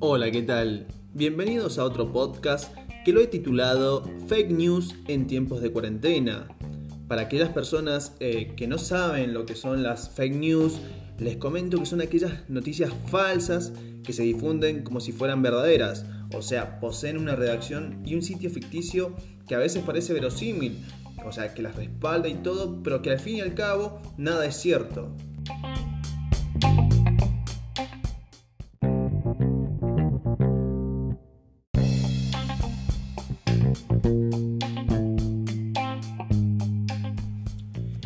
Hola, ¿qué tal? Bienvenidos a otro podcast que lo he titulado Fake News en tiempos de cuarentena. Para aquellas personas eh, que no saben lo que son las fake news, les comento que son aquellas noticias falsas que se difunden como si fueran verdaderas, o sea, poseen una redacción y un sitio ficticio que a veces parece verosímil, o sea, que las respalda y todo, pero que al fin y al cabo nada es cierto.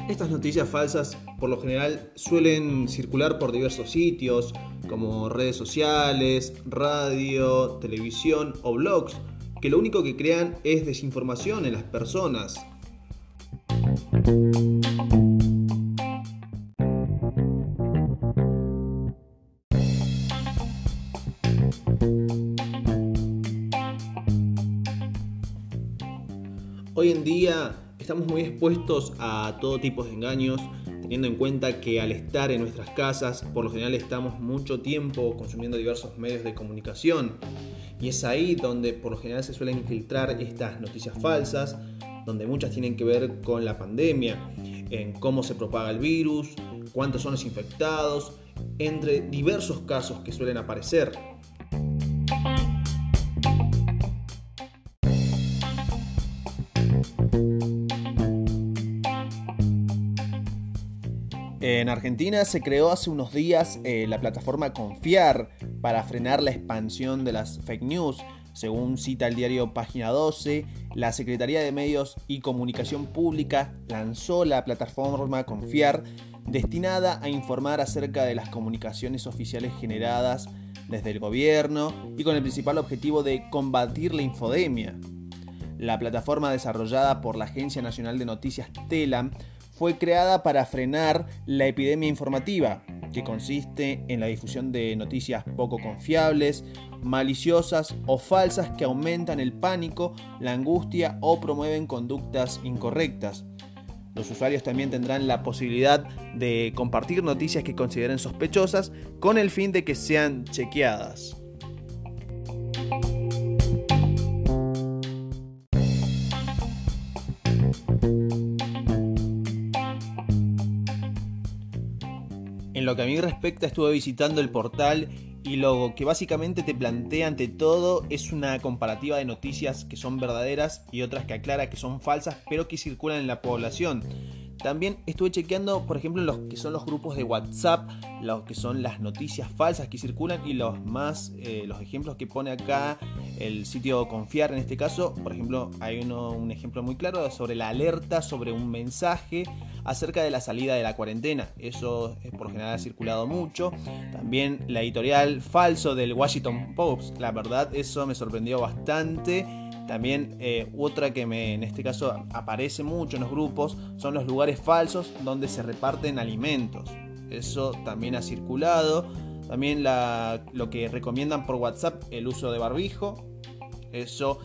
Estas noticias falsas por lo general suelen circular por diversos sitios como redes sociales, radio, televisión o blogs, que lo único que crean es desinformación en las personas. Hoy en día estamos muy expuestos a todo tipo de engaños, teniendo en cuenta que al estar en nuestras casas, por lo general estamos mucho tiempo consumiendo diversos medios de comunicación. Y es ahí donde por lo general se suelen infiltrar estas noticias falsas, donde muchas tienen que ver con la pandemia, en cómo se propaga el virus, cuántos son los infectados, entre diversos casos que suelen aparecer. En Argentina se creó hace unos días eh, la plataforma Confiar para frenar la expansión de las fake news. Según cita el diario Página 12, la Secretaría de Medios y Comunicación Pública lanzó la plataforma Confiar destinada a informar acerca de las comunicaciones oficiales generadas desde el gobierno y con el principal objetivo de combatir la infodemia. La plataforma desarrollada por la Agencia Nacional de Noticias TELAM fue creada para frenar la epidemia informativa, que consiste en la difusión de noticias poco confiables, maliciosas o falsas que aumentan el pánico, la angustia o promueven conductas incorrectas. Los usuarios también tendrán la posibilidad de compartir noticias que consideren sospechosas con el fin de que sean chequeadas. En lo que a mí respecta, estuve visitando el portal y lo que básicamente te plantea ante todo es una comparativa de noticias que son verdaderas y otras que aclara que son falsas, pero que circulan en la población. También estuve chequeando, por ejemplo, los que son los grupos de WhatsApp, los que son las noticias falsas que circulan y los más, eh, los ejemplos que pone acá el sitio Confiar en este caso. Por ejemplo, hay uno, un ejemplo muy claro sobre la alerta sobre un mensaje acerca de la salida de la cuarentena. Eso por general ha circulado mucho. También la editorial falso del Washington Post. La verdad, eso me sorprendió bastante. También eh, otra que me, en este caso aparece mucho en los grupos son los lugares falsos donde se reparten alimentos. Eso también ha circulado. También lo que recomiendan por WhatsApp el uso de barbijo. Eso,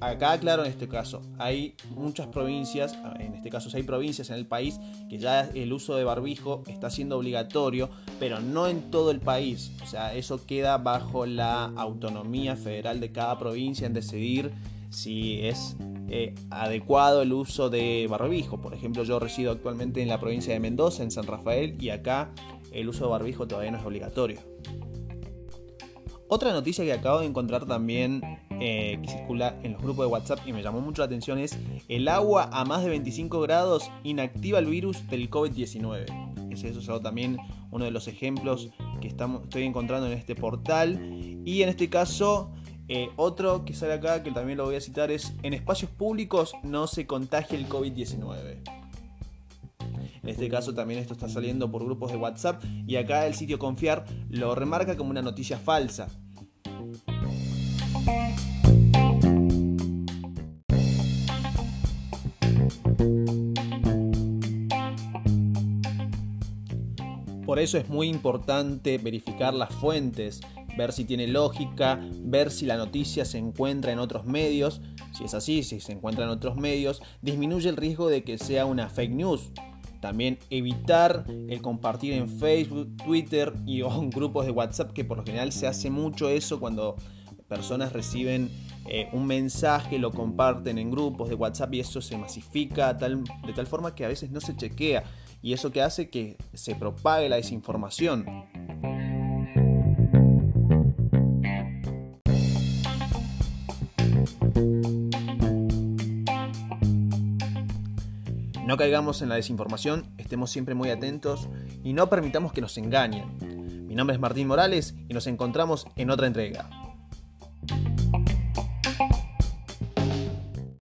acá claro en este caso, hay muchas provincias, en este caso hay provincias en el país que ya el uso de barbijo está siendo obligatorio, pero no en todo el país. O sea, eso queda bajo la autonomía federal de cada provincia en decidir si es eh, adecuado el uso de barbijo. Por ejemplo, yo resido actualmente en la provincia de Mendoza, en San Rafael, y acá el uso de barbijo todavía no es obligatorio. Otra noticia que acabo de encontrar también eh, que circula en los grupos de WhatsApp y me llamó mucho la atención es el agua a más de 25 grados inactiva el virus del COVID-19. Ese es también uno de los ejemplos que estamos, estoy encontrando en este portal. Y en este caso eh, otro que sale acá, que también lo voy a citar, es en espacios públicos no se contagia el COVID-19. En este caso también esto está saliendo por grupos de WhatsApp y acá el sitio Confiar lo remarca como una noticia falsa. Por eso es muy importante verificar las fuentes, ver si tiene lógica, ver si la noticia se encuentra en otros medios. Si es así, si se encuentra en otros medios, disminuye el riesgo de que sea una fake news. También evitar el compartir en Facebook, Twitter y en grupos de WhatsApp, que por lo general se hace mucho eso cuando personas reciben eh, un mensaje, lo comparten en grupos de WhatsApp y eso se masifica de tal forma que a veces no se chequea y eso que hace que se propague la desinformación. No caigamos en la desinformación, estemos siempre muy atentos y no permitamos que nos engañen. Mi nombre es Martín Morales y nos encontramos en otra entrega.